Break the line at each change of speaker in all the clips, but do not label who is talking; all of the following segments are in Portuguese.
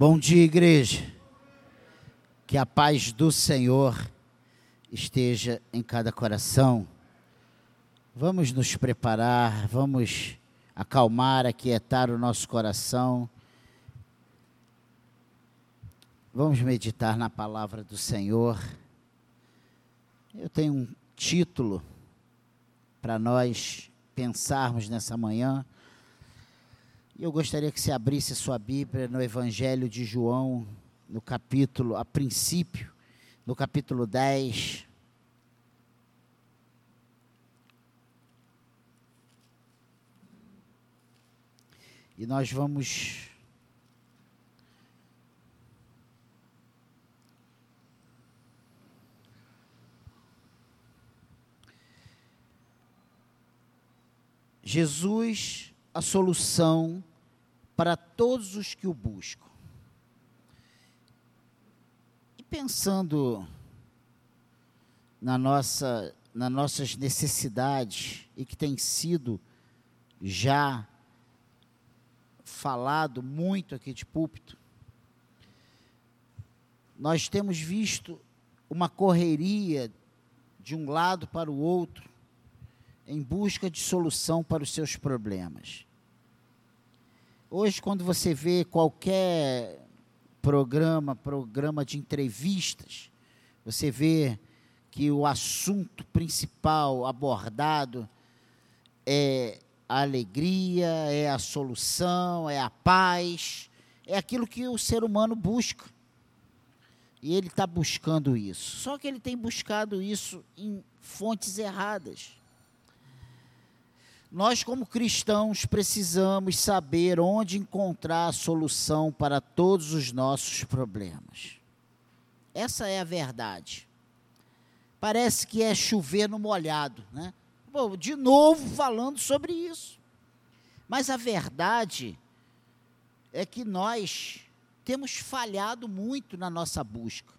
Bom dia, igreja. Que a paz do Senhor esteja em cada coração. Vamos nos preparar, vamos acalmar, aquietar o nosso coração. Vamos meditar na palavra do Senhor. Eu tenho um título para nós pensarmos nessa manhã. E eu gostaria que você abrisse sua Bíblia no Evangelho de João, no capítulo, a princípio, no capítulo 10. E nós vamos Jesus, a solução para todos os que o buscam. E pensando na nossa, nas nossas necessidades e que tem sido já falado muito aqui de púlpito, nós temos visto uma correria de um lado para o outro em busca de solução para os seus problemas. Hoje, quando você vê qualquer programa, programa de entrevistas, você vê que o assunto principal abordado é a alegria, é a solução, é a paz, é aquilo que o ser humano busca. E ele está buscando isso. Só que ele tem buscado isso em fontes erradas. Nós, como cristãos, precisamos saber onde encontrar a solução para todos os nossos problemas. Essa é a verdade. Parece que é chover no molhado, né? Bom, de novo falando sobre isso. Mas a verdade é que nós temos falhado muito na nossa busca.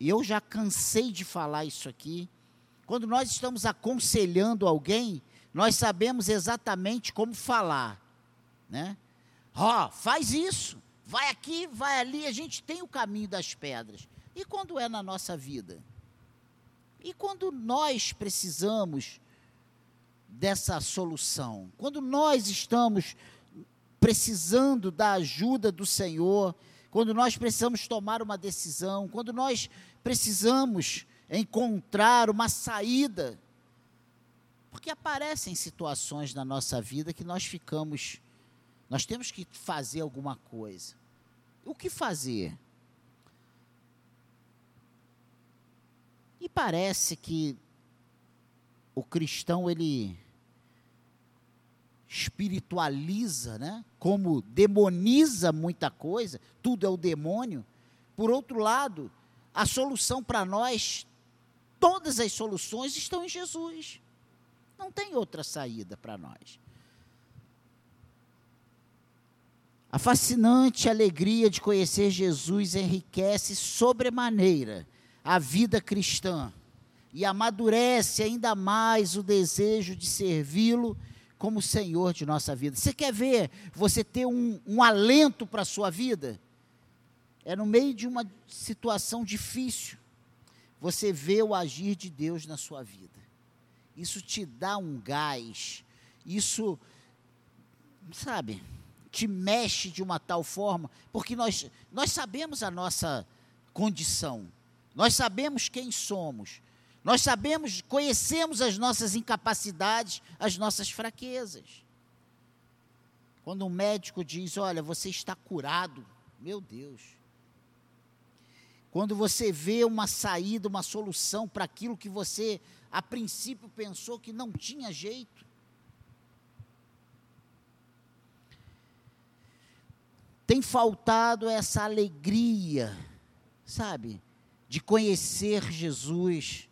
E eu já cansei de falar isso aqui quando nós estamos aconselhando alguém, nós sabemos exatamente como falar, né? Ó, oh, faz isso, vai aqui, vai ali, a gente tem o caminho das pedras. E quando é na nossa vida? E quando nós precisamos dessa solução? Quando nós estamos precisando da ajuda do Senhor, quando nós precisamos tomar uma decisão, quando nós precisamos encontrar uma saída. Porque aparecem situações na nossa vida que nós ficamos, nós temos que fazer alguma coisa. O que fazer? E parece que o cristão ele espiritualiza, né? Como demoniza muita coisa, tudo é o demônio. Por outro lado, a solução para nós Todas as soluções estão em Jesus. Não tem outra saída para nós. A fascinante alegria de conhecer Jesus enriquece sobremaneira a vida cristã e amadurece ainda mais o desejo de servi-lo como Senhor de nossa vida. Você quer ver você ter um, um alento para a sua vida? É no meio de uma situação difícil você vê o agir de Deus na sua vida. Isso te dá um gás, isso, sabe, te mexe de uma tal forma, porque nós, nós sabemos a nossa condição, nós sabemos quem somos, nós sabemos, conhecemos as nossas incapacidades, as nossas fraquezas. Quando um médico diz: Olha, você está curado, meu Deus, quando você vê uma saída, uma solução para aquilo que você, a princípio, pensou que não tinha jeito. Tem faltado essa alegria, sabe, de conhecer Jesus.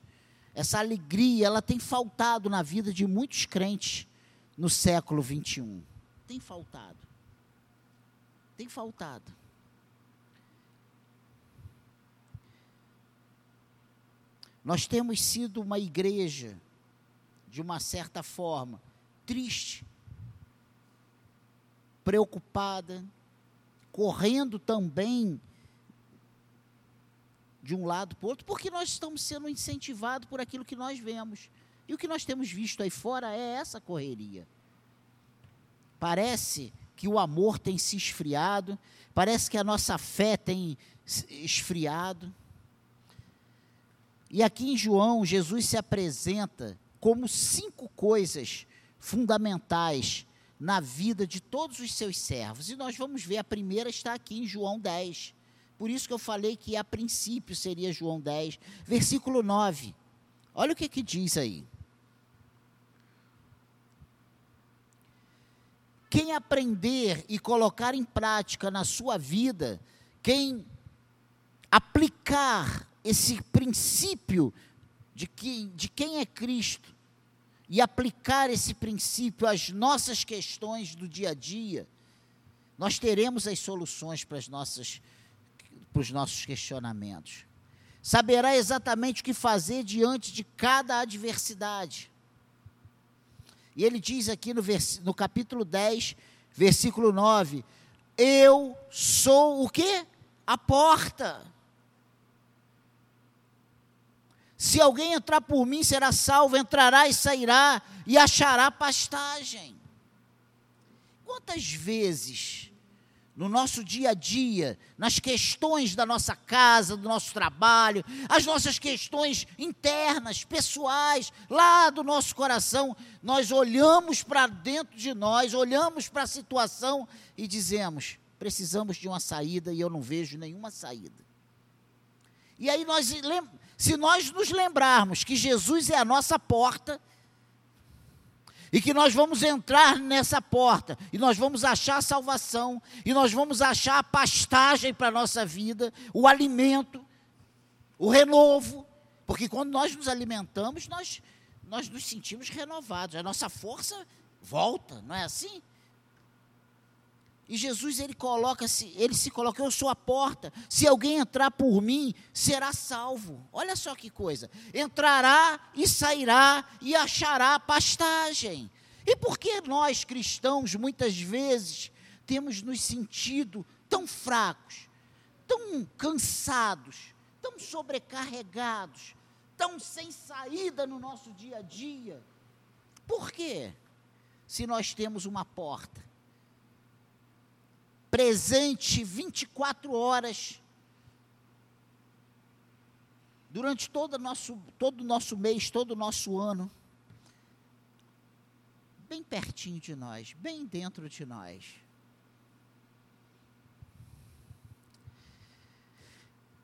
Essa alegria, ela tem faltado na vida de muitos crentes no século 21. Tem faltado. Tem faltado. Nós temos sido uma igreja, de uma certa forma, triste, preocupada, correndo também de um lado para o outro, porque nós estamos sendo incentivados por aquilo que nós vemos. E o que nós temos visto aí fora é essa correria. Parece que o amor tem se esfriado, parece que a nossa fé tem esfriado. E aqui em João, Jesus se apresenta como cinco coisas fundamentais na vida de todos os seus servos. E nós vamos ver, a primeira está aqui em João 10. Por isso que eu falei que a princípio seria João 10, versículo 9. Olha o que, que diz aí. Quem aprender e colocar em prática na sua vida, quem aplicar esse princípio de, que, de quem é Cristo e aplicar esse princípio às nossas questões do dia a dia, nós teremos as soluções para, as nossas, para os nossos questionamentos. Saberá exatamente o que fazer diante de cada adversidade. E ele diz aqui no, vers, no capítulo 10, versículo 9: Eu sou o que? A porta. Se alguém entrar por mim, será salvo, entrará e sairá e achará pastagem. Quantas vezes no nosso dia a dia, nas questões da nossa casa, do nosso trabalho, as nossas questões internas, pessoais, lá do nosso coração, nós olhamos para dentro de nós, olhamos para a situação e dizemos: precisamos de uma saída e eu não vejo nenhuma saída. E aí nós se nós nos lembrarmos que Jesus é a nossa porta, e que nós vamos entrar nessa porta, e nós vamos achar salvação, e nós vamos achar a pastagem para a nossa vida, o alimento, o renovo, porque quando nós nos alimentamos, nós, nós nos sentimos renovados, a nossa força volta, não é assim? E Jesus ele coloca se ele se coloca, eu sou a porta. Se alguém entrar por mim, será salvo. Olha só que coisa. Entrará e sairá e achará pastagem. E por que nós cristãos muitas vezes temos nos sentido tão fracos, tão cansados, tão sobrecarregados, tão sem saída no nosso dia a dia? Por quê? Se nós temos uma porta presente 24 horas. Durante todo o nosso, todo nosso mês, todo o nosso ano. Bem pertinho de nós, bem dentro de nós.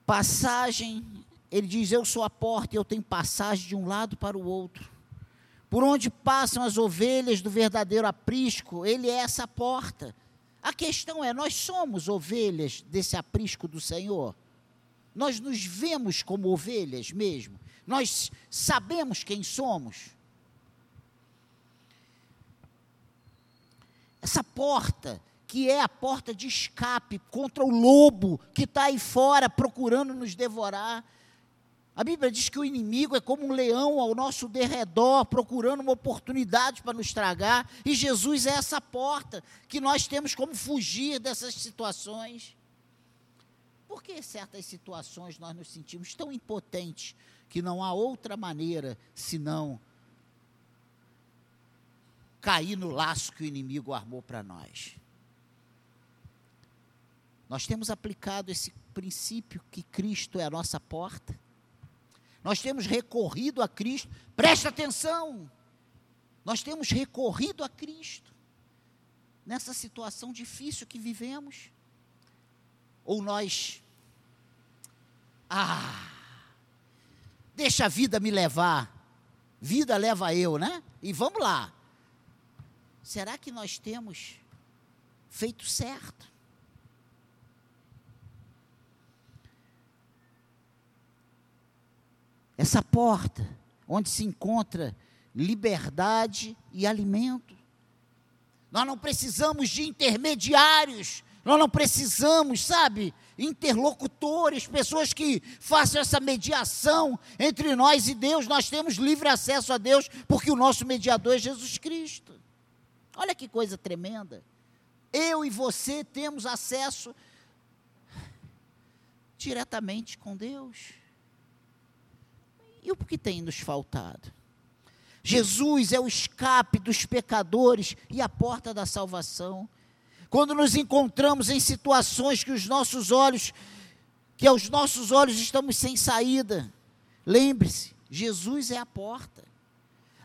Passagem, ele diz: Eu sou a porta, eu tenho passagem de um lado para o outro. Por onde passam as ovelhas do verdadeiro aprisco, ele é essa porta. A questão é: nós somos ovelhas desse aprisco do Senhor? Nós nos vemos como ovelhas mesmo? Nós sabemos quem somos? Essa porta, que é a porta de escape contra o lobo que está aí fora procurando nos devorar, a Bíblia diz que o inimigo é como um leão ao nosso derredor, procurando uma oportunidade para nos tragar, e Jesus é essa porta que nós temos como fugir dessas situações. Por que certas situações nós nos sentimos tão impotentes que não há outra maneira senão cair no laço que o inimigo armou para nós? Nós temos aplicado esse princípio que Cristo é a nossa porta nós temos recorrido a Cristo. Presta atenção! Nós temos recorrido a Cristo nessa situação difícil que vivemos. Ou nós, ah, deixa a vida me levar, vida leva eu, né? E vamos lá. Será que nós temos feito certo? Essa porta onde se encontra liberdade e alimento. Nós não precisamos de intermediários, nós não precisamos, sabe, interlocutores, pessoas que façam essa mediação entre nós e Deus. Nós temos livre acesso a Deus porque o nosso mediador é Jesus Cristo. Olha que coisa tremenda. Eu e você temos acesso diretamente com Deus. E o que tem nos faltado? Jesus é o escape dos pecadores e a porta da salvação. Quando nos encontramos em situações que os nossos olhos, que aos nossos olhos estamos sem saída, lembre-se, Jesus é a porta.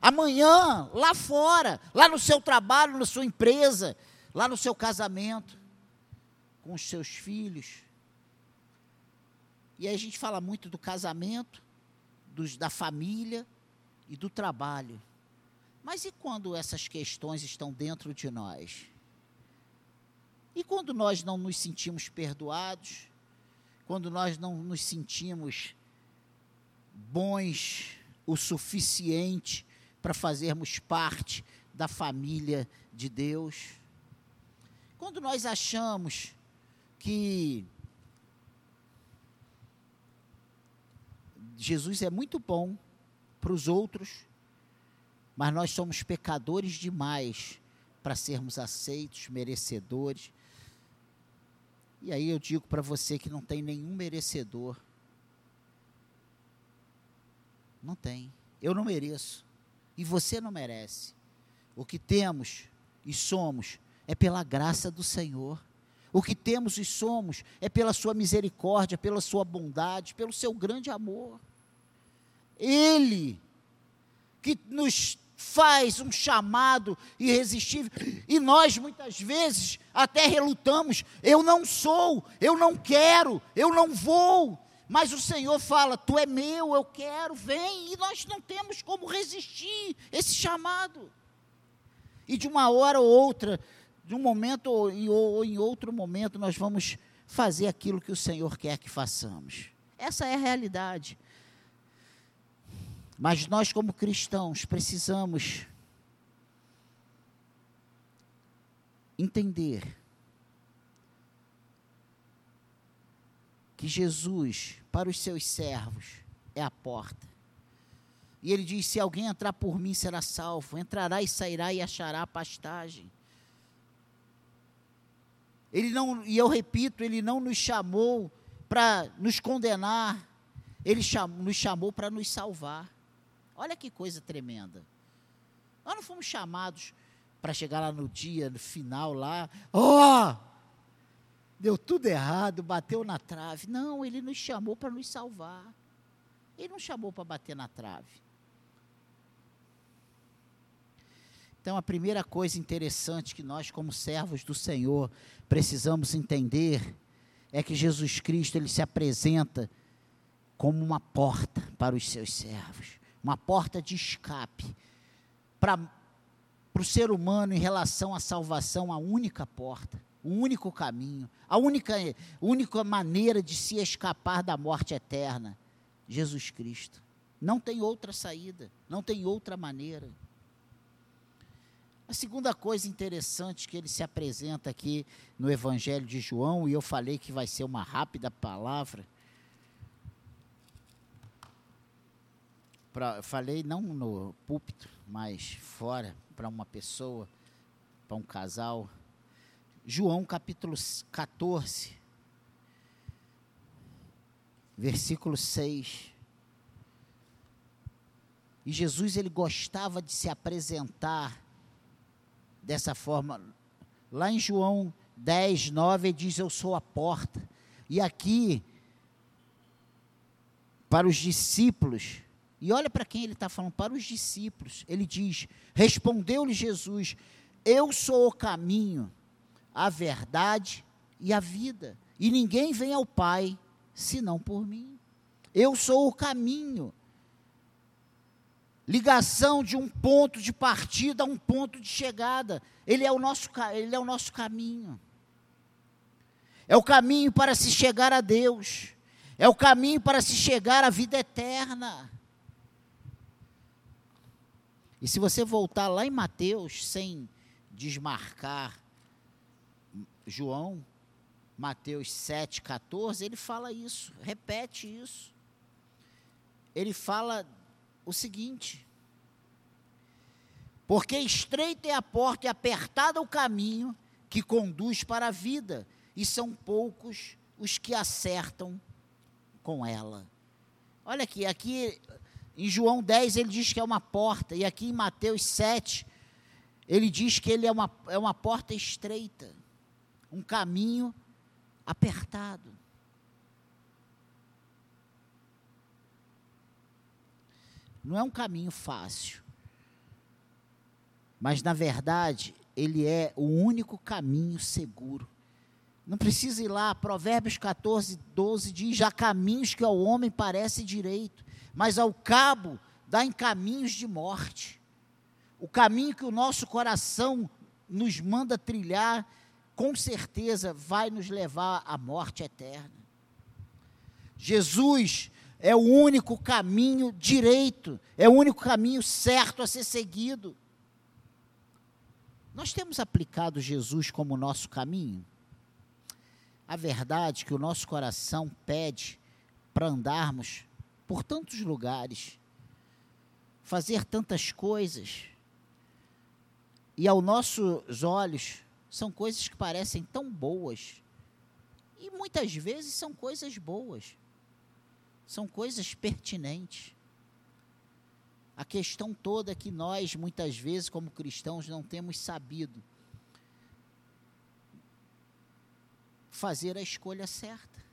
Amanhã, lá fora, lá no seu trabalho, na sua empresa, lá no seu casamento, com os seus filhos. E aí a gente fala muito do casamento, dos, da família, e do trabalho. Mas e quando essas questões estão dentro de nós? E quando nós não nos sentimos perdoados? Quando nós não nos sentimos bons o suficiente para fazermos parte da família de Deus? Quando nós achamos que Jesus é muito bom, para os outros, mas nós somos pecadores demais para sermos aceitos, merecedores. E aí eu digo para você que não tem nenhum merecedor. Não tem. Eu não mereço. E você não merece. O que temos e somos é pela graça do Senhor. O que temos e somos é pela sua misericórdia, pela sua bondade, pelo seu grande amor. Ele que nos faz um chamado irresistível. E nós muitas vezes até relutamos: eu não sou, eu não quero, eu não vou. Mas o Senhor fala: Tu é meu, eu quero, vem. E nós não temos como resistir esse chamado. E de uma hora ou outra, de um momento ou em, ou em outro momento, nós vamos fazer aquilo que o Senhor quer que façamos. Essa é a realidade. Mas nós, como cristãos, precisamos entender que Jesus, para os seus servos, é a porta. E ele diz: Se alguém entrar por mim, será salvo. Entrará e sairá e achará pastagem. Ele não, e eu repito, ele não nos chamou para nos condenar, ele nos chamou para nos salvar. Olha que coisa tremenda. Nós não fomos chamados para chegar lá no dia, no final lá, ó, oh, deu tudo errado, bateu na trave. Não, ele nos chamou para nos salvar. Ele não chamou para bater na trave. Então, a primeira coisa interessante que nós, como servos do Senhor, precisamos entender é que Jesus Cristo ele se apresenta como uma porta para os seus servos uma porta de escape para o ser humano em relação à salvação, a única porta, o único caminho, a única, única maneira de se escapar da morte eterna, Jesus Cristo. Não tem outra saída, não tem outra maneira. A segunda coisa interessante que ele se apresenta aqui no Evangelho de João, e eu falei que vai ser uma rápida palavra, pra, falei não no púlpito, mas fora, para uma pessoa, para um casal. João capítulo 14, versículo 6. E Jesus ele gostava de se apresentar dessa forma. Lá em João 10, 9, ele diz: Eu sou a porta. E aqui, para os discípulos, e olha para quem ele está falando, para os discípulos. Ele diz: Respondeu-lhe Jesus: Eu sou o caminho, a verdade e a vida. E ninguém vem ao Pai senão por mim. Eu sou o caminho. Ligação de um ponto de partida a um ponto de chegada. Ele é o nosso, ele é o nosso caminho. É o caminho para se chegar a Deus. É o caminho para se chegar à vida eterna. E se você voltar lá em Mateus, sem desmarcar João, Mateus 7, 14, ele fala isso, repete isso. Ele fala o seguinte: Porque estreita é a porta e apertado o caminho que conduz para a vida, e são poucos os que acertam com ela. Olha aqui, aqui em João 10 ele diz que é uma porta, e aqui em Mateus 7 ele diz que ele é uma, é uma porta estreita, um caminho apertado. Não é um caminho fácil. Mas, na verdade, ele é o único caminho seguro. Não precisa ir lá, Provérbios 14, 12 diz: há caminhos que ao homem parece direito, mas ao cabo dá em caminhos de morte. O caminho que o nosso coração nos manda trilhar, com certeza vai nos levar à morte eterna. Jesus é o único caminho direito, é o único caminho certo a ser seguido. Nós temos aplicado Jesus como nosso caminho? A verdade é que o nosso coração pede para andarmos por tantos lugares, fazer tantas coisas, e aos nossos olhos são coisas que parecem tão boas, e muitas vezes são coisas boas, são coisas pertinentes. A questão toda é que nós, muitas vezes, como cristãos, não temos sabido fazer a escolha certa.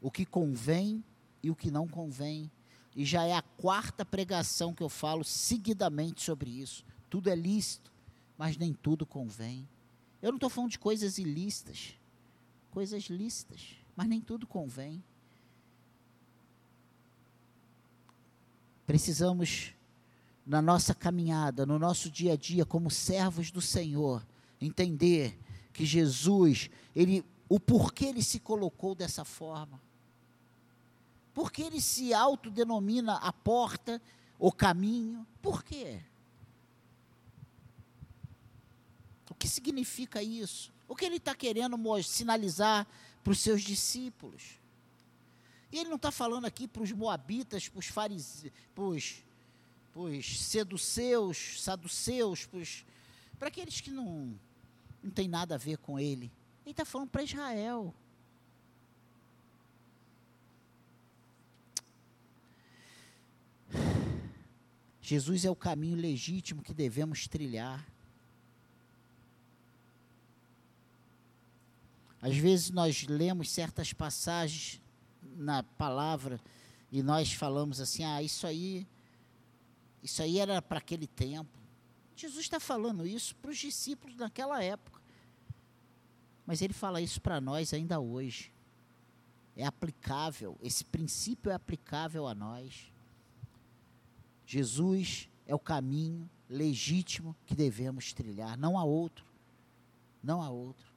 O que convém e o que não convém. E já é a quarta pregação que eu falo seguidamente sobre isso. Tudo é lícito, mas nem tudo convém. Eu não estou falando de coisas ilícitas, coisas lícitas, mas nem tudo convém. Precisamos, na nossa caminhada, no nosso dia a dia, como servos do Senhor, entender que Jesus, ele o porquê ele se colocou dessa forma. Porque ele se autodenomina a porta, o caminho. Por quê? O que significa isso? O que ele está querendo sinalizar para os seus discípulos? E ele não está falando aqui para os moabitas, para os fariseus, para os seduceus, saduceus, para aqueles que não, não tem nada a ver com ele. Ele está falando para Israel. Jesus é o caminho legítimo que devemos trilhar. Às vezes nós lemos certas passagens na palavra e nós falamos assim: ah, isso aí, isso aí era para aquele tempo. Jesus está falando isso para os discípulos naquela época. Mas ele fala isso para nós ainda hoje. É aplicável, esse princípio é aplicável a nós. Jesus é o caminho legítimo que devemos trilhar, não há outro. Não há outro.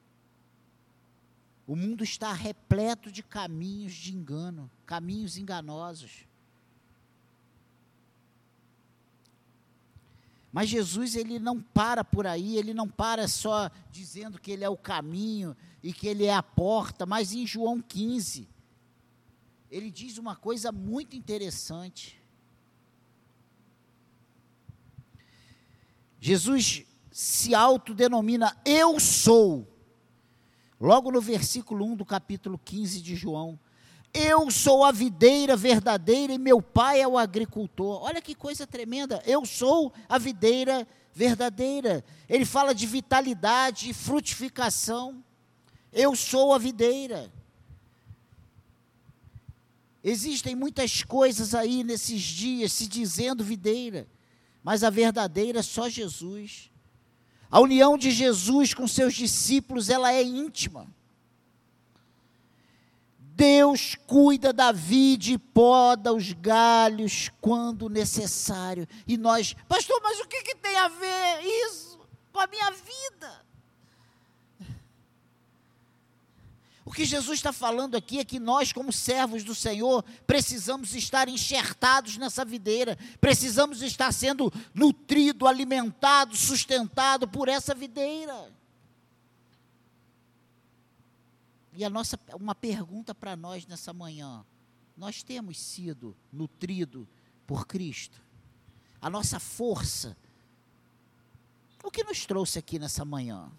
O mundo está repleto de caminhos de engano, caminhos enganosos. Mas Jesus ele não para por aí, ele não para só dizendo que ele é o caminho e que ele é a porta, mas em João 15 ele diz uma coisa muito interessante. Jesus se autodenomina eu sou. Logo no versículo 1 do capítulo 15 de João, eu sou a videira verdadeira e meu pai é o agricultor. Olha que coisa tremenda. Eu sou a videira verdadeira. Ele fala de vitalidade e frutificação. Eu sou a videira. Existem muitas coisas aí nesses dias se dizendo videira, mas a verdadeira é só Jesus. A união de Jesus com seus discípulos, ela é íntima. Deus cuida da vide e poda os galhos quando necessário. E nós, pastor, mas o que, que tem a ver isso com a minha vida? O que Jesus está falando aqui é que nós, como servos do Senhor, precisamos estar enxertados nessa videira, precisamos estar sendo nutrido, alimentado, sustentado por essa videira. E a nossa uma pergunta para nós nessa manhã: nós temos sido nutrido por Cristo? A nossa força o que nos trouxe aqui nessa manhã?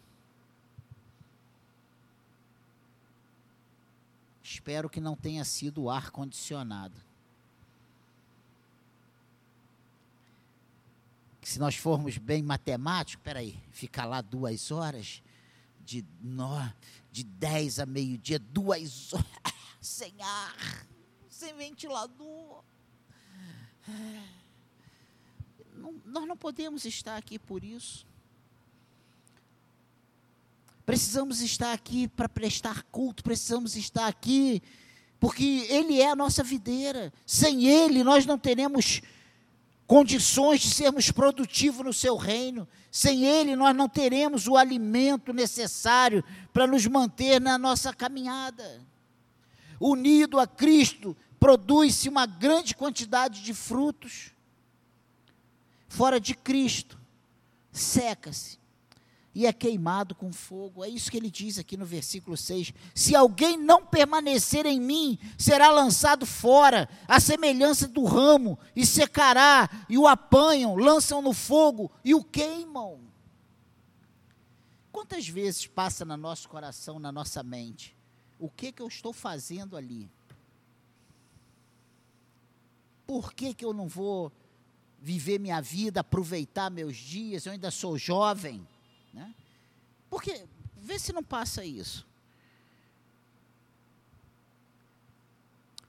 Espero que não tenha sido o ar condicionado. se nós formos bem matemáticos, peraí, ficar lá duas horas, de, no, de dez a meio-dia, duas horas, sem ar, sem ventilador. Não, nós não podemos estar aqui por isso. Precisamos estar aqui para prestar culto, precisamos estar aqui porque Ele é a nossa videira. Sem Ele, nós não teremos condições de sermos produtivos no seu reino. Sem Ele, nós não teremos o alimento necessário para nos manter na nossa caminhada. Unido a Cristo, produz-se uma grande quantidade de frutos. Fora de Cristo, seca-se e é queimado com fogo. É isso que ele diz aqui no versículo 6. Se alguém não permanecer em mim, será lançado fora, a semelhança do ramo, e secará, e o apanham, lançam no fogo e o queimam. Quantas vezes passa no nosso coração, na nossa mente? O que, que eu estou fazendo ali? Por que, que eu não vou viver minha vida, aproveitar meus dias? Eu ainda sou jovem né? Porque, vê se não passa isso.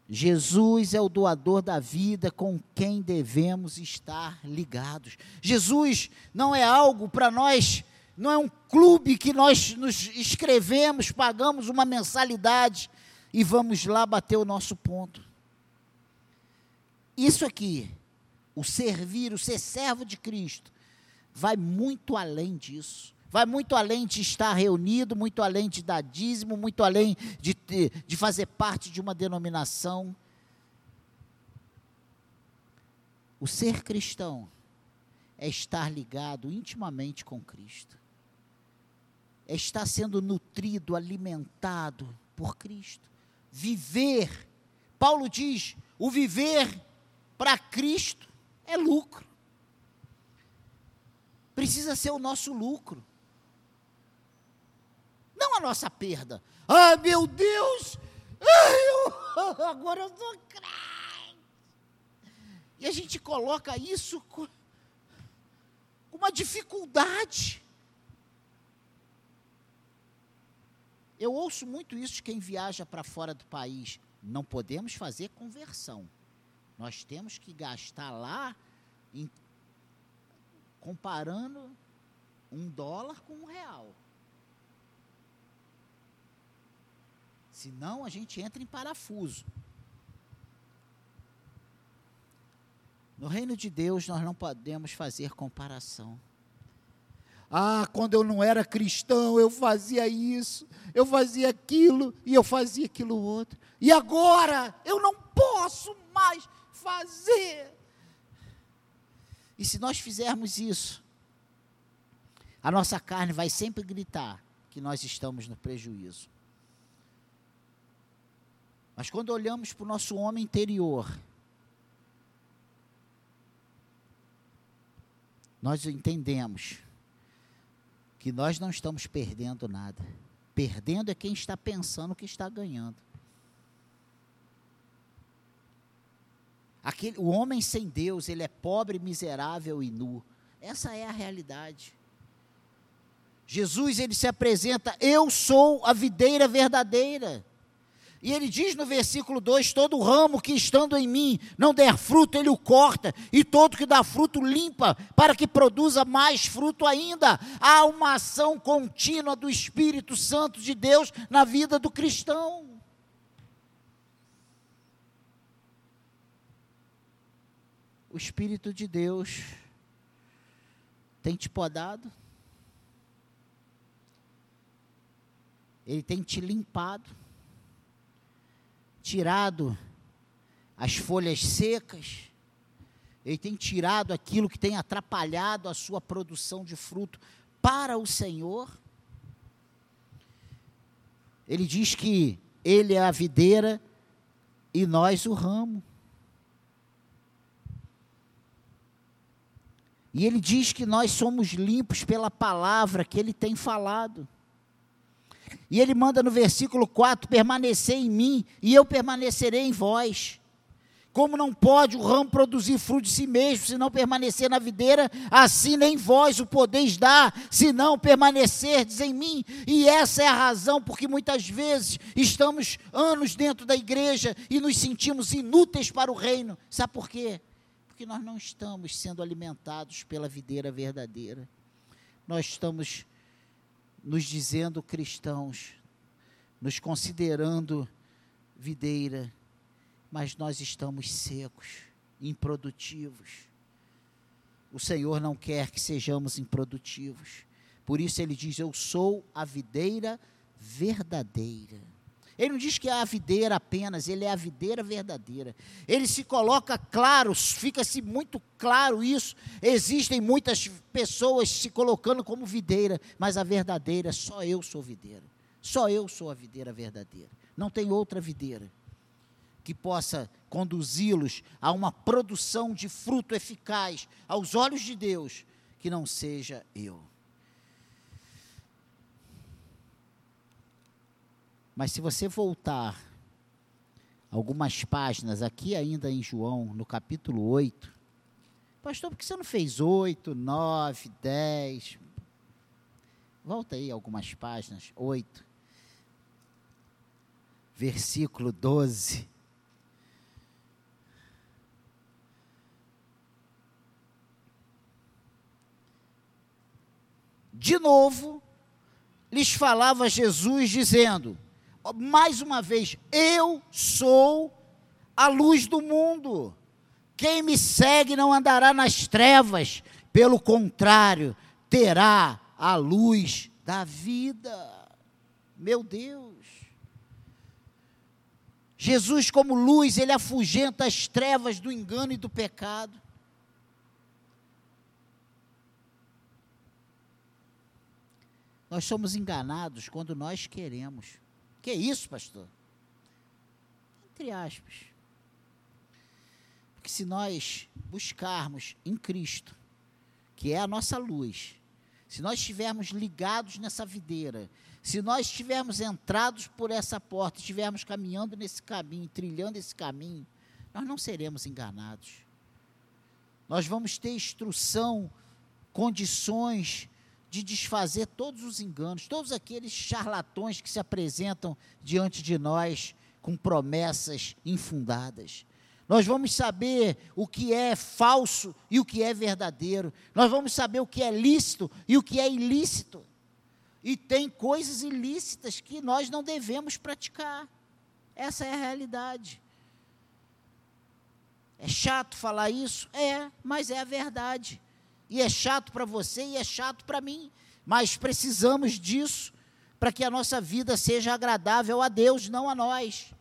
Jesus é o doador da vida com quem devemos estar ligados. Jesus não é algo para nós, não é um clube que nós nos inscrevemos, pagamos uma mensalidade e vamos lá bater o nosso ponto. Isso aqui, o servir, o ser servo de Cristo, vai muito além disso vai muito além de estar reunido, muito além de dar dízimo, muito além de, de fazer parte de uma denominação. O ser cristão é estar ligado intimamente com Cristo, é estar sendo nutrido, alimentado por Cristo, viver. Paulo diz: o viver para Cristo é lucro. Precisa ser o nosso lucro não a nossa perda. Ah, meu Deus! Ai, eu, agora eu sou crente. E a gente coloca isso com uma dificuldade. Eu ouço muito isso de quem viaja para fora do país. Não podemos fazer conversão. Nós temos que gastar lá, em, comparando um dólar com um real. Senão a gente entra em parafuso. No reino de Deus nós não podemos fazer comparação. Ah, quando eu não era cristão, eu fazia isso, eu fazia aquilo e eu fazia aquilo outro. E agora eu não posso mais fazer. E se nós fizermos isso, a nossa carne vai sempre gritar que nós estamos no prejuízo. Mas quando olhamos para o nosso homem interior, nós entendemos que nós não estamos perdendo nada. Perdendo é quem está pensando que está ganhando. Aquele, o homem sem Deus, ele é pobre, miserável e nu. Essa é a realidade. Jesus, ele se apresenta, eu sou a videira verdadeira. E ele diz no versículo 2: Todo ramo que estando em mim não der fruto, ele o corta, e todo que dá fruto limpa, para que produza mais fruto ainda. Há uma ação contínua do Espírito Santo de Deus na vida do cristão. O Espírito de Deus tem te podado, ele tem te limpado tirado as folhas secas, ele tem tirado aquilo que tem atrapalhado a sua produção de fruto para o Senhor. Ele diz que ele é a videira e nós o ramo. E ele diz que nós somos limpos pela palavra que ele tem falado. E ele manda no versículo 4: permanecer em mim e eu permanecerei em vós. Como não pode o ramo produzir fruto de si mesmo, se não permanecer na videira, assim nem vós o podeis dar, se não permanecerdes em mim. E essa é a razão porque muitas vezes estamos anos dentro da igreja e nos sentimos inúteis para o reino. Sabe por quê? Porque nós não estamos sendo alimentados pela videira verdadeira. Nós estamos nos dizendo cristãos, nos considerando videira mas nós estamos secos, improdutivos. O Senhor não quer que sejamos improdutivos. Por isso ele diz: Eu sou a videira verdadeira. Ele não diz que é a videira apenas, ele é a videira verdadeira. Ele se coloca claro, fica-se muito claro isso. Existem muitas pessoas se colocando como videira, mas a verdadeira, só eu sou videira. Só eu sou a videira verdadeira. Não tem outra videira que possa conduzi-los a uma produção de fruto eficaz aos olhos de Deus, que não seja eu. Mas se você voltar algumas páginas aqui ainda em João, no capítulo 8, pastor, por que você não fez 8, 9, 10? Volta aí algumas páginas, 8, versículo 12. de novo, lhes falava Jesus, dizendo: mais uma vez, eu sou a luz do mundo. Quem me segue não andará nas trevas, pelo contrário, terá a luz da vida. Meu Deus. Jesus, como luz, ele afugenta as trevas do engano e do pecado. Nós somos enganados quando nós queremos. Que isso, pastor? Entre aspas. Porque se nós buscarmos em Cristo, que é a nossa luz, se nós estivermos ligados nessa videira, se nós estivermos entrados por essa porta, estivermos caminhando nesse caminho, trilhando esse caminho, nós não seremos enganados. Nós vamos ter instrução, condições de desfazer todos os enganos, todos aqueles charlatões que se apresentam diante de nós com promessas infundadas. Nós vamos saber o que é falso e o que é verdadeiro. Nós vamos saber o que é lícito e o que é ilícito. E tem coisas ilícitas que nós não devemos praticar. Essa é a realidade. É chato falar isso? É, mas é a verdade e é chato para você e é chato para mim, mas precisamos disso para que a nossa vida seja agradável a Deus, não a nós.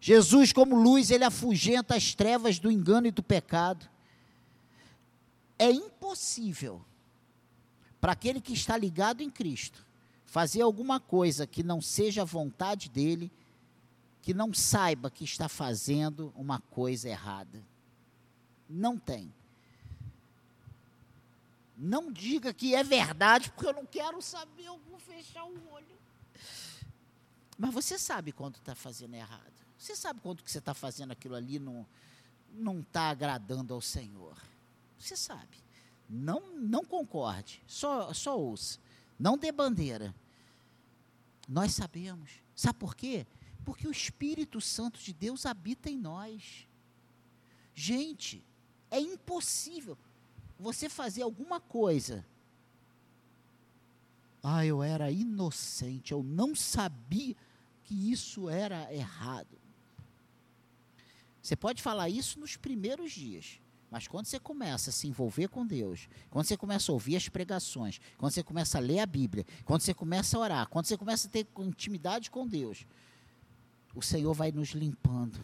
Jesus, como luz, ele afugenta as trevas do engano e do pecado. É impossível para aquele que está ligado em Cristo fazer alguma coisa que não seja a vontade dele, que não saiba que está fazendo uma coisa errada. Não tem. Não diga que é verdade, porque eu não quero saber, eu vou fechar o olho. Mas você sabe quando está fazendo errado. Você sabe quando que você está fazendo aquilo ali não não está agradando ao Senhor. Você sabe. Não não concorde. Só só ouça. Não dê bandeira. Nós sabemos. Sabe por quê? Porque o Espírito Santo de Deus habita em nós. Gente, é impossível você fazer alguma coisa. Ah, eu era inocente, eu não sabia que isso era errado. Você pode falar isso nos primeiros dias, mas quando você começa a se envolver com Deus, quando você começa a ouvir as pregações, quando você começa a ler a Bíblia, quando você começa a orar, quando você começa a ter intimidade com Deus, o Senhor vai nos limpando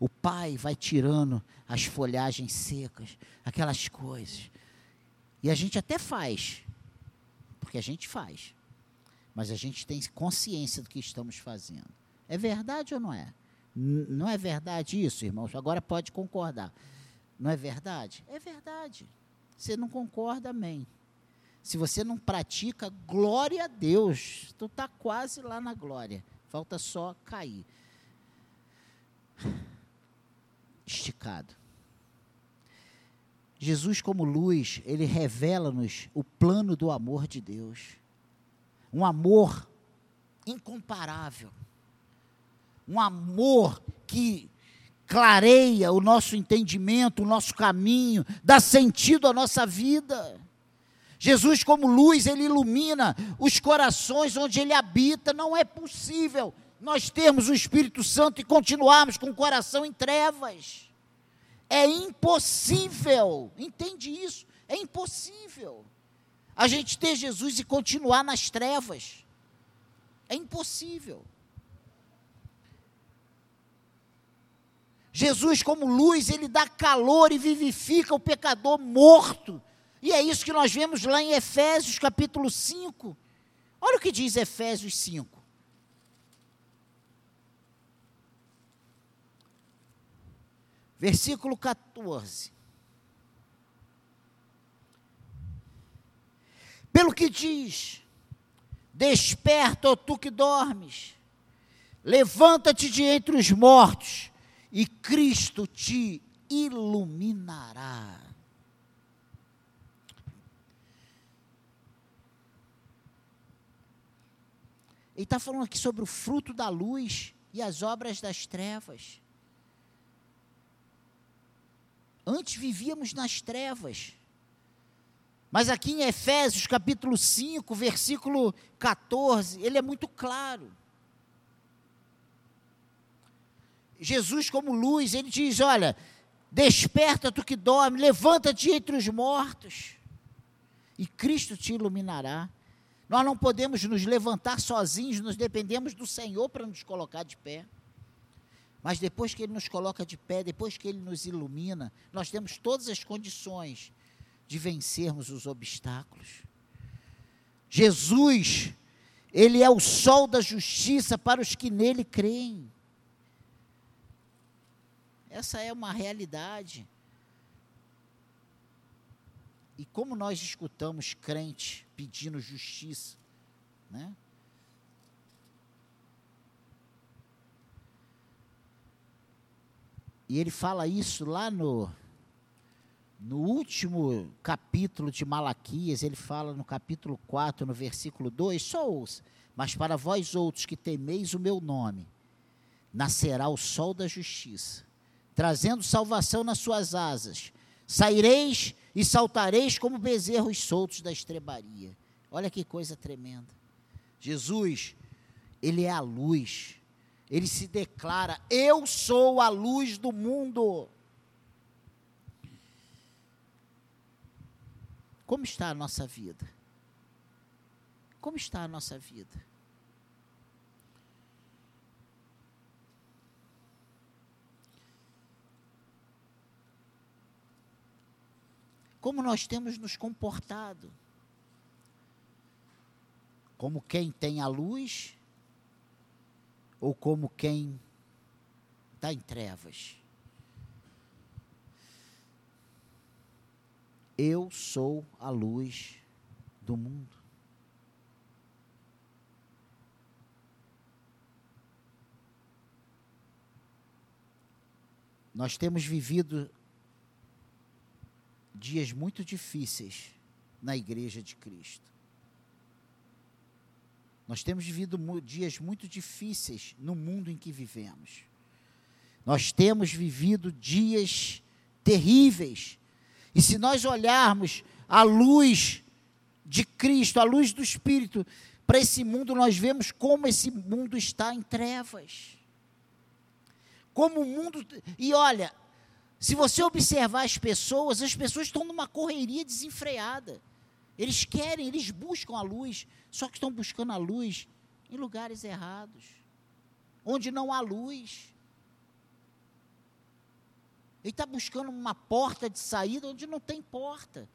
o pai vai tirando as folhagens secas, aquelas coisas. E a gente até faz, porque a gente faz, mas a gente tem consciência do que estamos fazendo. É verdade ou não é? Não é verdade isso, irmãos? Agora pode concordar. Não é verdade? É verdade. Você não concorda, amém. Se você não pratica, glória a Deus. Tu está quase lá na glória. Falta só cair. Esticado. Jesus, como luz, ele revela-nos o plano do amor de Deus. Um amor incomparável. Um amor que clareia o nosso entendimento, o nosso caminho, dá sentido à nossa vida. Jesus, como luz, ele ilumina os corações onde ele habita. Não é possível nós termos o Espírito Santo e continuarmos com o coração em trevas. É impossível, entende isso? É impossível a gente ter Jesus e continuar nas trevas. É impossível. Jesus, como luz, ele dá calor e vivifica o pecador morto. E é isso que nós vemos lá em Efésios capítulo 5. Olha o que diz Efésios 5. Versículo 14. Pelo que diz: Desperta, ó tu que dormes, levanta-te de entre os mortos, e Cristo te iluminará. Ele está falando aqui sobre o fruto da luz e as obras das trevas. Antes vivíamos nas trevas. Mas aqui em Efésios capítulo 5, versículo 14, ele é muito claro. Jesus, como luz, ele diz: Olha, desperta tu que dorme, levanta-te entre os mortos, e Cristo te iluminará. Nós não podemos nos levantar sozinhos, nós dependemos do Senhor para nos colocar de pé. Mas depois que Ele nos coloca de pé, depois que Ele nos ilumina, nós temos todas as condições de vencermos os obstáculos. Jesus, Ele é o sol da justiça para os que nele creem. Essa é uma realidade. E como nós escutamos crente pedindo justiça, né? E ele fala isso lá no, no último capítulo de Malaquias, ele fala no capítulo 4, no versículo 2, só ouça, mas para vós outros que temeis o meu nome, nascerá o sol da justiça, trazendo salvação nas suas asas. Saireis e saltareis como bezerros soltos da estrebaria. Olha que coisa tremenda. Jesus, ele é a luz ele se declara: Eu sou a luz do mundo. Como está a nossa vida? Como está a nossa vida? Como nós temos nos comportado? Como quem tem a luz ou como quem está em trevas. Eu sou a luz do mundo. Nós temos vivido dias muito difíceis na Igreja de Cristo. Nós temos vivido dias muito difíceis no mundo em que vivemos. Nós temos vivido dias terríveis. E se nós olharmos a luz de Cristo, a luz do Espírito, para esse mundo, nós vemos como esse mundo está em trevas. Como o mundo. E olha, se você observar as pessoas, as pessoas estão numa correria desenfreada. Eles querem, eles buscam a luz, só que estão buscando a luz em lugares errados, onde não há luz. Ele está buscando uma porta de saída onde não tem porta.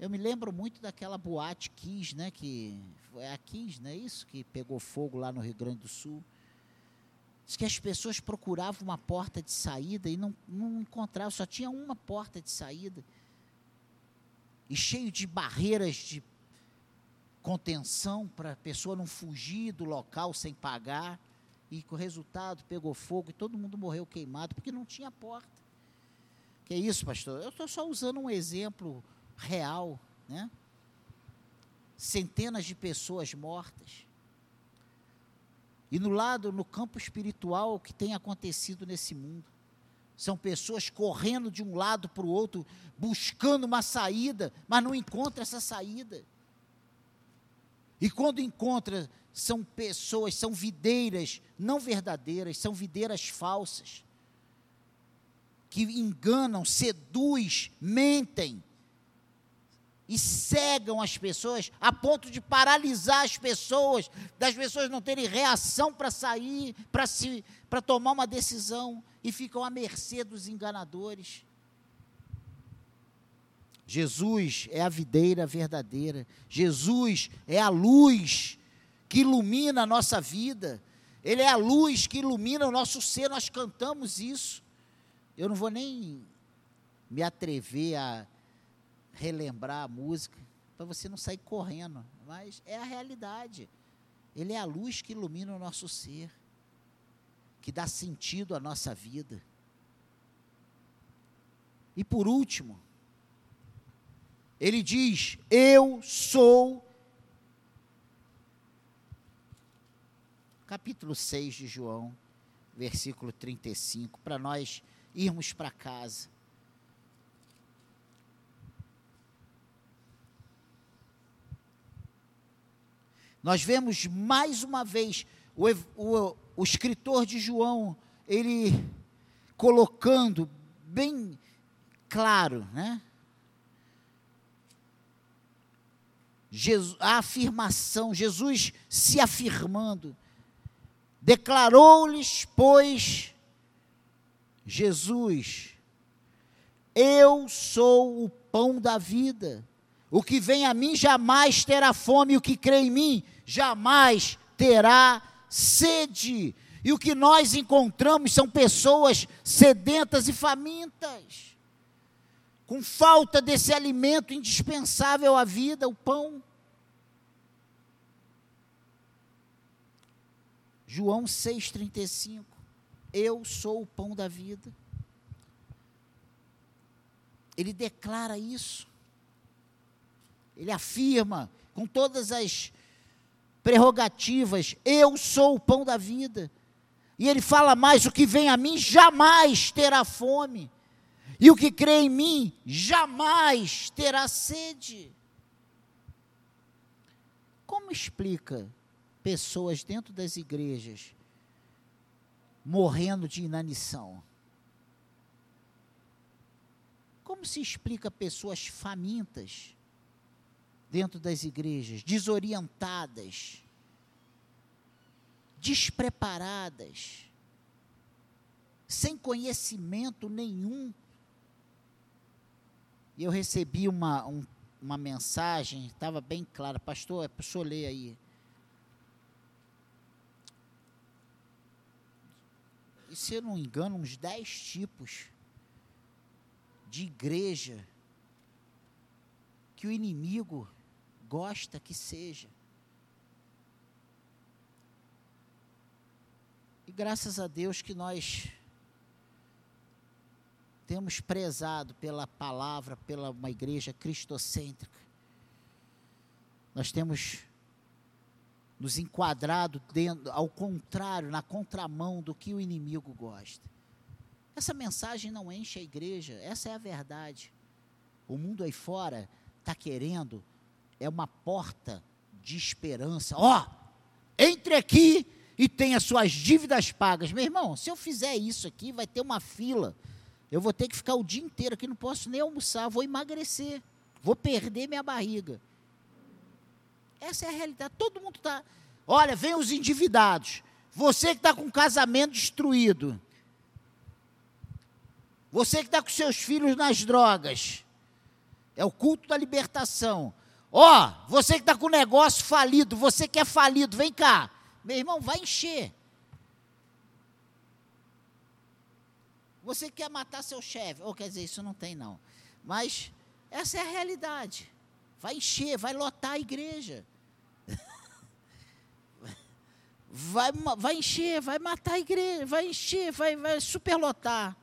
Eu me lembro muito daquela boate Kiss, né? Que foi a Kiss, não é isso? Que pegou fogo lá no Rio Grande do Sul. Diz que as pessoas procuravam uma porta de saída e não, não encontravam, só tinha uma porta de saída. E cheio de barreiras de contenção para a pessoa não fugir do local sem pagar. E com o resultado pegou fogo e todo mundo morreu queimado porque não tinha porta. Que é isso, pastor? Eu estou só usando um exemplo real, né? Centenas de pessoas mortas. E no lado, no campo espiritual, o que tem acontecido nesse mundo? São pessoas correndo de um lado para o outro, buscando uma saída, mas não encontra essa saída. E quando encontra, são pessoas, são videiras não verdadeiras, são videiras falsas, que enganam, seduz, mentem e cegam as pessoas a ponto de paralisar as pessoas, das pessoas não terem reação para sair, para se para tomar uma decisão e ficam à mercê dos enganadores. Jesus é a videira verdadeira. Jesus é a luz que ilumina a nossa vida. Ele é a luz que ilumina o nosso ser. Nós cantamos isso. Eu não vou nem me atrever a relembrar a música para você não sair correndo, mas é a realidade. Ele é a luz que ilumina o nosso ser, que dá sentido à nossa vida. E por último, ele diz: Eu sou. Capítulo 6 de João, versículo 35, para nós irmos para casa. Nós vemos mais uma vez o, o, o escritor de João, ele colocando bem claro, né? Jesus, a afirmação, Jesus se afirmando, declarou-lhes, pois, Jesus, eu sou o pão da vida. O que vem a mim jamais terá fome, o que crê em mim jamais terá sede. E o que nós encontramos são pessoas sedentas e famintas, com falta desse alimento indispensável à vida, o pão. João 6,35. Eu sou o pão da vida. Ele declara isso. Ele afirma com todas as prerrogativas: Eu sou o pão da vida. E ele fala mais: o que vem a mim jamais terá fome, e o que crê em mim jamais terá sede. Como explica pessoas dentro das igrejas morrendo de inanição? Como se explica pessoas famintas dentro das igrejas, desorientadas, despreparadas, sem conhecimento nenhum? E eu recebi uma, um, uma mensagem, estava bem clara, pastor, é para o ler aí. e se eu não engano, uns dez tipos de igreja que o inimigo gosta que seja. E graças a Deus que nós temos prezado pela palavra, pela uma igreja cristocêntrica. Nós temos nos enquadrado dentro, ao contrário, na contramão do que o inimigo gosta. Essa mensagem não enche a igreja, essa é a verdade. O mundo aí fora está querendo, é uma porta de esperança. Ó, oh, entre aqui e tenha suas dívidas pagas. Meu irmão, se eu fizer isso aqui, vai ter uma fila. Eu vou ter que ficar o dia inteiro aqui, não posso nem almoçar, vou emagrecer, vou perder minha barriga. Essa é a realidade. Todo mundo está. Olha, vem os endividados. Você que está com o casamento destruído. Você que está com seus filhos nas drogas. É o culto da libertação. Ó, oh, você que está com o negócio falido, você que é falido, vem cá. Meu irmão, vai encher. Você quer matar seu chefe. Ou quer dizer, isso não tem não. Mas Essa é a realidade. Vai encher, vai lotar a igreja. Vai, vai encher, vai matar a igreja, vai encher, vai, vai superlotar.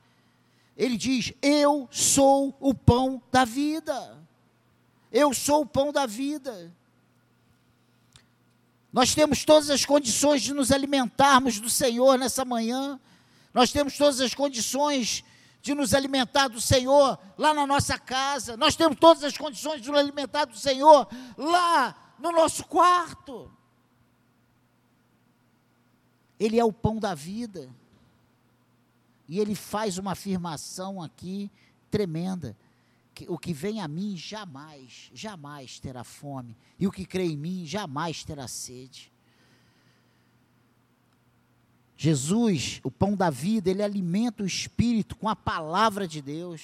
Ele diz: Eu sou o pão da vida. Eu sou o pão da vida. Nós temos todas as condições de nos alimentarmos do Senhor nessa manhã. Nós temos todas as condições de nos alimentar do Senhor lá na nossa casa. Nós temos todas as condições de nos alimentar do Senhor lá no nosso quarto. Ele é o pão da vida. E ele faz uma afirmação aqui tremenda. O que vem a mim jamais, jamais terá fome. E o que crê em mim jamais terá sede. Jesus, o pão da vida, ele alimenta o espírito com a palavra de Deus.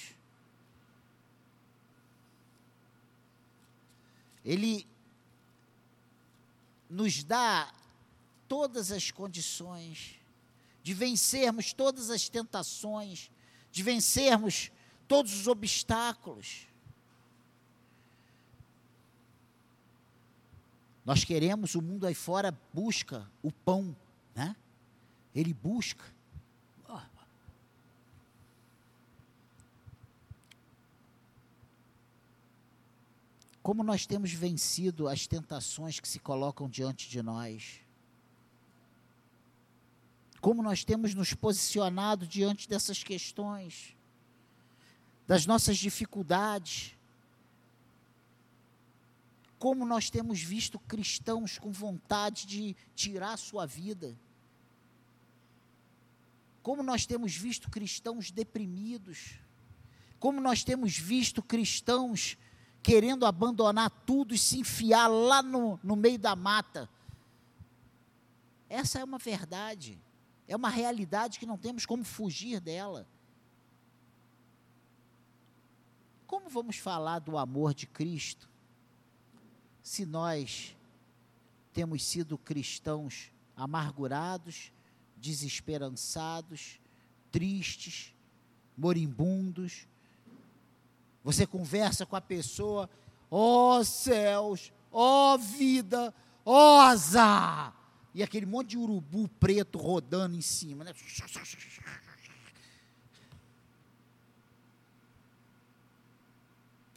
Ele nos dá todas as condições de vencermos todas as tentações, de vencermos todos os obstáculos. Nós queremos, o mundo aí fora busca o pão, né? Ele busca. Como nós temos vencido as tentações que se colocam diante de nós? Como nós temos nos posicionado diante dessas questões, das nossas dificuldades? Como nós temos visto cristãos com vontade de tirar sua vida? Como nós temos visto cristãos deprimidos? Como nós temos visto cristãos querendo abandonar tudo e se enfiar lá no, no meio da mata? Essa é uma verdade. É uma realidade que não temos como fugir dela. Como vamos falar do amor de Cristo se nós temos sido cristãos amargurados, desesperançados, tristes, moribundos? Você conversa com a pessoa, ó oh, céus, ó oh, vida, ó oh, azar e aquele monte de urubu preto rodando em cima, né?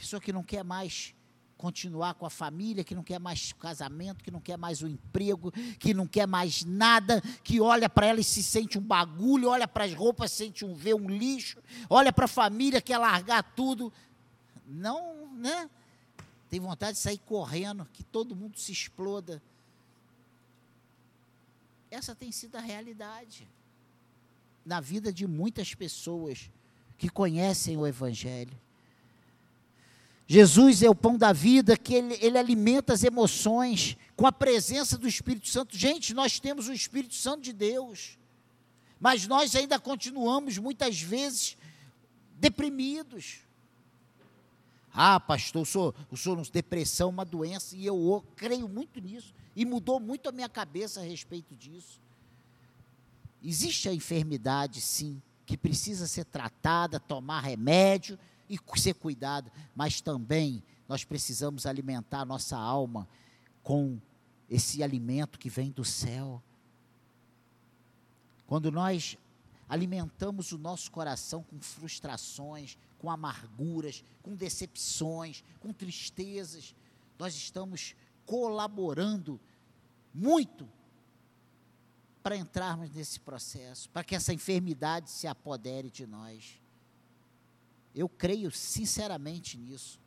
Pessoa que não quer mais continuar com a família, que não quer mais casamento, que não quer mais o emprego, que não quer mais nada, que olha para ela e se sente um bagulho, olha para as roupas, sente um vê um lixo, olha para a família, quer largar tudo. Não, né? Tem vontade de sair correndo, que todo mundo se exploda. Essa tem sido a realidade na vida de muitas pessoas que conhecem o Evangelho. Jesus é o pão da vida, que ele, ele, alimenta as emoções com a presença do Espírito Santo. Gente, nós temos o Espírito Santo de Deus, mas nós ainda continuamos muitas vezes deprimidos. Ah, pastor, o senhor, o senhor depressão, uma doença, e eu, eu creio muito nisso. E mudou muito a minha cabeça a respeito disso. Existe a enfermidade, sim, que precisa ser tratada, tomar remédio e ser cuidada, mas também nós precisamos alimentar a nossa alma com esse alimento que vem do céu. Quando nós alimentamos o nosso coração com frustrações, com amarguras, com decepções, com tristezas, nós estamos colaborando muito para entrarmos nesse processo, para que essa enfermidade se apodere de nós. Eu creio sinceramente nisso.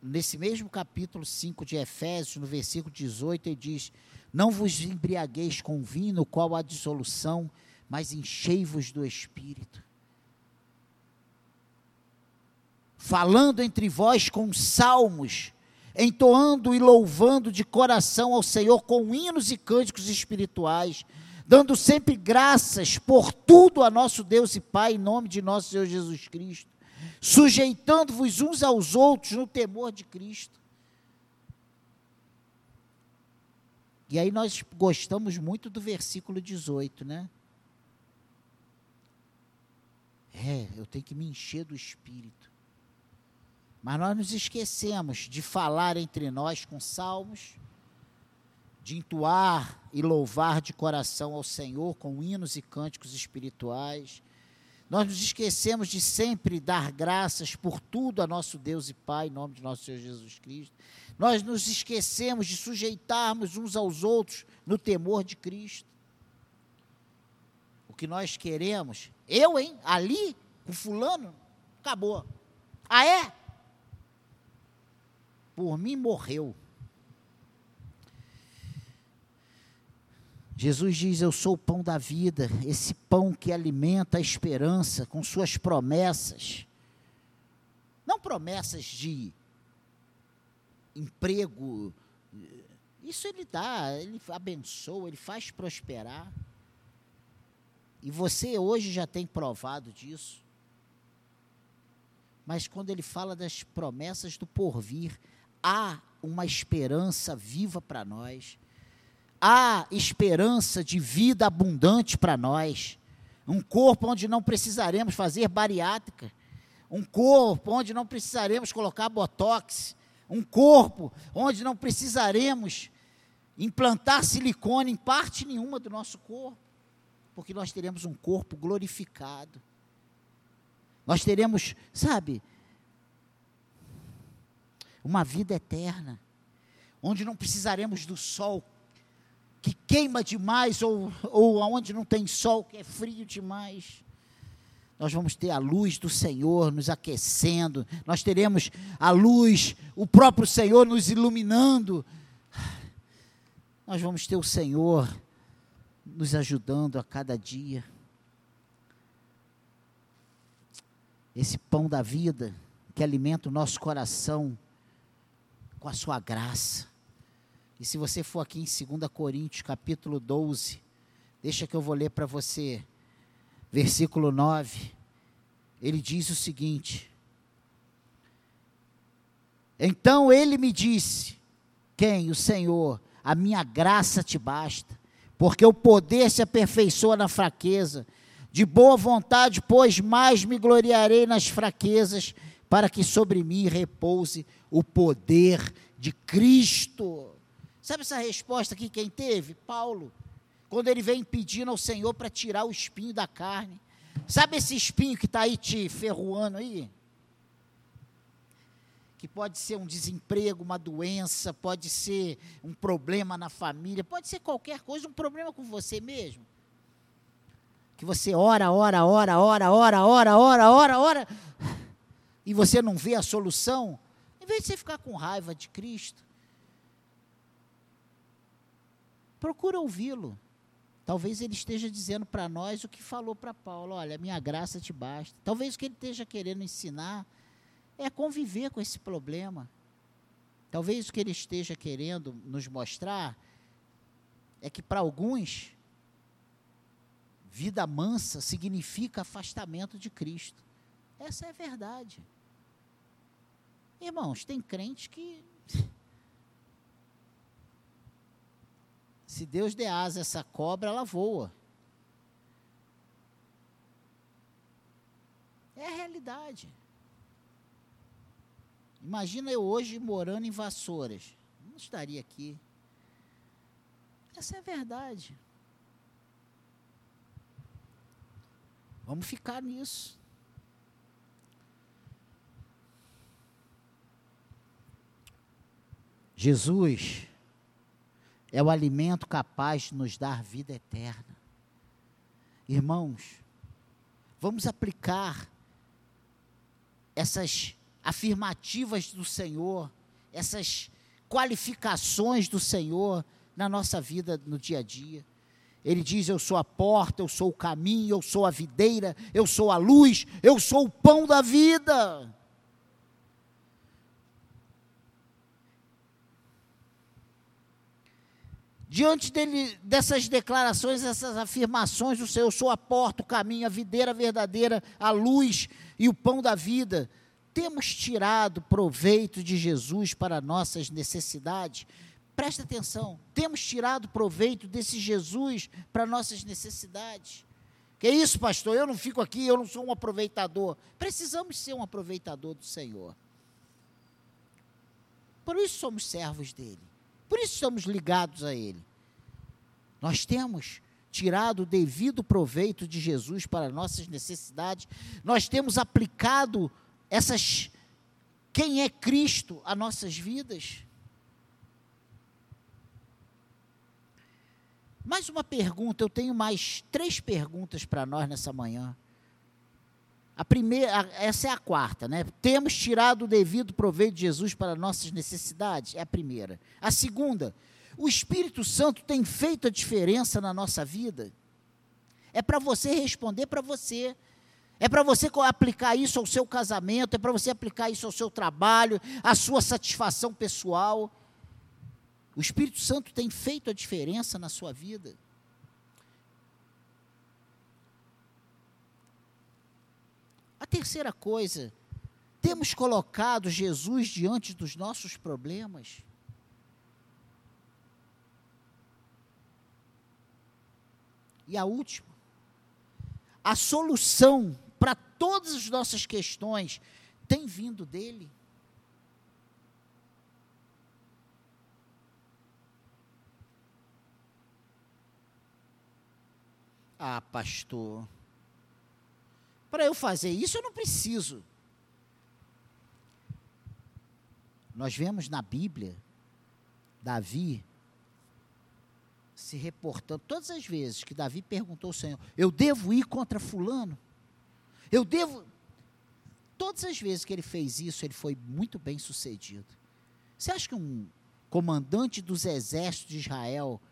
Nesse mesmo capítulo 5 de Efésios, no versículo 18, ele diz: Não vos embriagueis com vinho, qual há dissolução, mas enchei-vos do espírito falando entre vós com salmos, entoando e louvando de coração ao Senhor com hinos e cânticos espirituais, dando sempre graças por tudo a nosso Deus e Pai, em nome de nosso Senhor Jesus Cristo, sujeitando-vos uns aos outros no temor de Cristo. E aí nós gostamos muito do versículo 18, né? É, eu tenho que me encher do Espírito. Mas nós nos esquecemos de falar entre nós com salmos, de entoar e louvar de coração ao Senhor com hinos e cânticos espirituais. Nós nos esquecemos de sempre dar graças por tudo a nosso Deus e Pai, em nome de nosso Senhor Jesus Cristo. Nós nos esquecemos de sujeitarmos uns aos outros no temor de Cristo. O que nós queremos, eu, hein, ali, com fulano, acabou. Ah, é? Por mim morreu. Jesus diz: Eu sou o pão da vida, esse pão que alimenta a esperança com suas promessas. Não promessas de emprego, isso ele dá, ele abençoa, ele faz prosperar. E você hoje já tem provado disso. Mas quando ele fala das promessas do porvir, há uma esperança viva para nós. Há esperança de vida abundante para nós. Um corpo onde não precisaremos fazer bariátrica. Um corpo onde não precisaremos colocar botox. Um corpo onde não precisaremos implantar silicone em parte nenhuma do nosso corpo. Porque nós teremos um corpo glorificado. Nós teremos, sabe, uma vida eterna, onde não precisaremos do sol que queima demais ou, ou onde não tem sol que é frio demais. Nós vamos ter a luz do Senhor nos aquecendo, nós teremos a luz, o próprio Senhor nos iluminando. Nós vamos ter o Senhor nos ajudando a cada dia. Esse pão da vida que alimenta o nosso coração com a sua graça. E se você for aqui em 2 Coríntios, capítulo 12, deixa que eu vou ler para você, versículo 9. Ele diz o seguinte: Então ele me disse: Quem? O Senhor, a minha graça te basta, porque o poder se aperfeiçoa na fraqueza. De boa vontade, pois mais me gloriarei nas fraquezas, para que sobre mim repouse o poder de Cristo. Sabe essa resposta aqui quem teve? Paulo. Quando ele vem pedindo ao Senhor para tirar o espinho da carne. Sabe esse espinho que está aí te ferroando aí? Que pode ser um desemprego, uma doença, pode ser um problema na família, pode ser qualquer coisa, um problema com você mesmo. Que você ora, ora, ora, ora, ora, ora, ora, ora, ora, e você não vê a solução, em vez de você ficar com raiva de Cristo, procura ouvi-lo. Talvez ele esteja dizendo para nós o que falou para Paulo: olha, minha graça te basta. Talvez o que ele esteja querendo ensinar é conviver com esse problema. Talvez o que ele esteja querendo nos mostrar é que para alguns, vida mansa significa afastamento de Cristo. Essa é a verdade. Irmãos, tem crente que. Se Deus der asa a essa cobra, ela voa. É a realidade. Imagina eu hoje morando em Vassouras. Não estaria aqui. Essa é a verdade. Vamos ficar nisso. Jesus é o alimento capaz de nos dar vida eterna. Irmãos, vamos aplicar essas afirmativas do Senhor, essas qualificações do Senhor na nossa vida no dia a dia. Ele diz: Eu sou a porta, eu sou o caminho, eu sou a videira, eu sou a luz, eu sou o pão da vida. Diante dele, dessas declarações, essas afirmações do Senhor, eu sou a porta, o caminho, a videira verdadeira, a luz e o pão da vida, temos tirado proveito de Jesus para nossas necessidades? Presta atenção, temos tirado proveito desse Jesus para nossas necessidades? Que isso, pastor? Eu não fico aqui, eu não sou um aproveitador. Precisamos ser um aproveitador do Senhor. Por isso somos servos dele. Por isso somos ligados a ele. Nós temos tirado o devido proveito de Jesus para nossas necessidades. Nós temos aplicado essas quem é Cristo a nossas vidas. Mais uma pergunta, eu tenho mais três perguntas para nós nessa manhã. A primeira, essa é a quarta, né? Temos tirado o devido proveito de Jesus para nossas necessidades? É a primeira. A segunda, o Espírito Santo tem feito a diferença na nossa vida? É para você responder para você. É para você aplicar isso ao seu casamento, é para você aplicar isso ao seu trabalho, à sua satisfação pessoal. O Espírito Santo tem feito a diferença na sua vida. A terceira coisa, temos colocado Jesus diante dos nossos problemas. E a última, a solução para todas as nossas questões tem vindo dele. Ah, pastor, para eu fazer isso eu não preciso. Nós vemos na Bíblia Davi se reportando todas as vezes que Davi perguntou ao Senhor: Eu devo ir contra Fulano? Eu devo. Todas as vezes que ele fez isso, ele foi muito bem sucedido. Você acha que um comandante dos exércitos de Israel,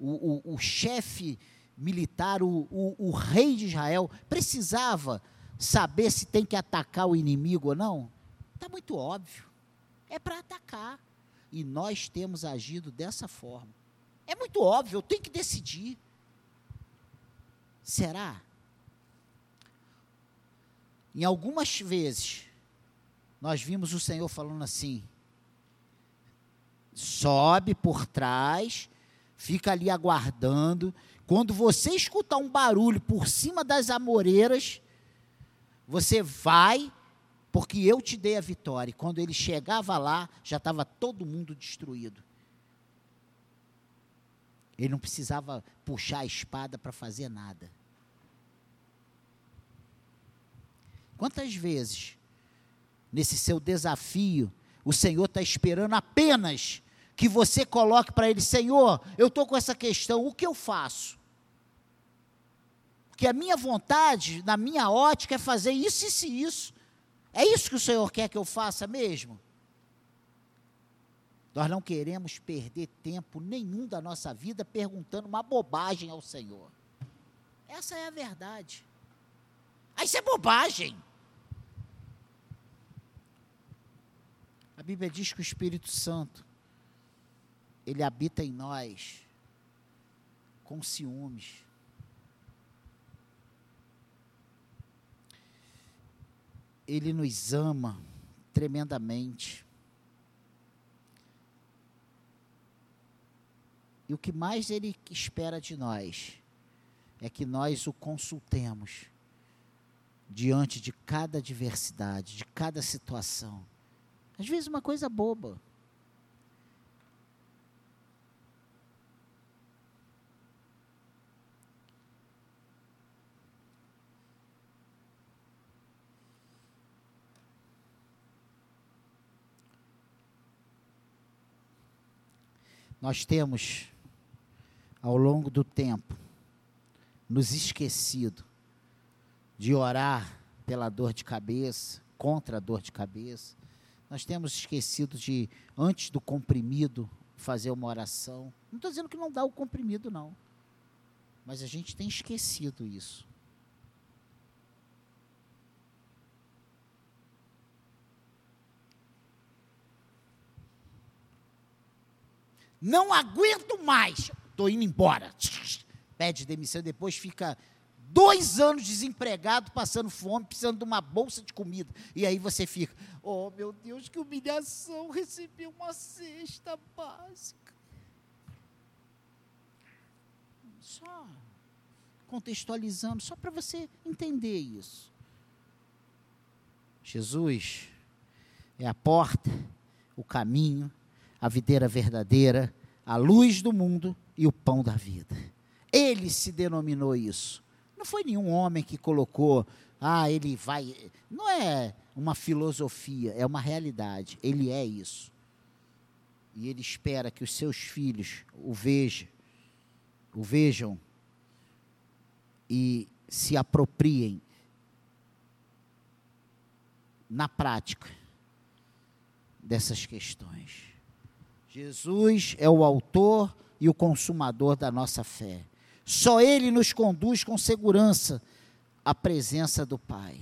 o, o, o chefe militar, o, o, o rei de Israel, precisava saber se tem que atacar o inimigo ou não? Está muito óbvio. É para atacar. E nós temos agido dessa forma. É muito óbvio, eu tenho que decidir. Será? Em algumas vezes, nós vimos o Senhor falando assim: sobe por trás, fica ali aguardando, quando você escutar um barulho por cima das amoreiras, você vai, porque eu te dei a vitória. E quando ele chegava lá, já estava todo mundo destruído. Ele não precisava puxar a espada para fazer nada. Quantas vezes, nesse seu desafio, o Senhor está esperando apenas que você coloque para Ele: Senhor, eu estou com essa questão, o que eu faço? Porque a minha vontade, na minha ótica, é fazer isso, isso e isso. É isso que o Senhor quer que eu faça mesmo? Nós não queremos perder tempo nenhum da nossa vida perguntando uma bobagem ao Senhor. Essa é a verdade. Ah, isso é bobagem. A Bíblia diz que o Espírito Santo, ele habita em nós com ciúmes. Ele nos ama tremendamente. E o que mais ele espera de nós é que nós o consultemos diante de cada adversidade, de cada situação. Às vezes uma coisa boba. Nós temos, ao longo do tempo, nos esquecido de orar pela dor de cabeça, contra a dor de cabeça, nós temos esquecido de, antes do comprimido, fazer uma oração. Não estou dizendo que não dá o comprimido, não. Mas a gente tem esquecido isso. Não aguento mais. Estou indo embora. Pede demissão e depois fica dois anos desempregado, passando fome, precisando de uma bolsa de comida. E aí você fica, oh meu Deus, que humilhação, recebi uma cesta básica. Só contextualizando, só para você entender isso. Jesus é a porta, o caminho, a videira verdadeira, a luz do mundo e o pão da vida. Ele se denominou isso. Não foi nenhum homem que colocou, ah, ele vai. Não é uma filosofia, é uma realidade. Ele é isso. E ele espera que os seus filhos o vejam, o vejam e se apropriem na prática dessas questões. Jesus é o autor e o consumador da nossa fé. Só Ele nos conduz com segurança à presença do Pai.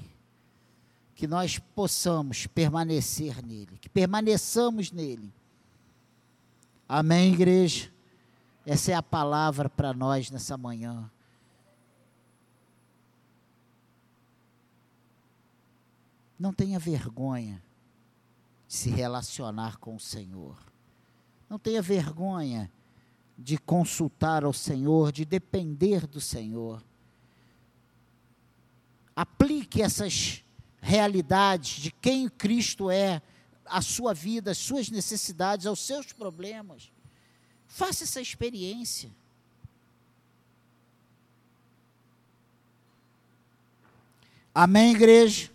Que nós possamos permanecer nele, que permaneçamos nele. Amém, igreja? Essa é a palavra para nós nessa manhã. Não tenha vergonha de se relacionar com o Senhor. Não tenha vergonha de consultar ao Senhor, de depender do Senhor. Aplique essas realidades de quem Cristo é, a sua vida, as suas necessidades, aos seus problemas. Faça essa experiência. Amém, igreja?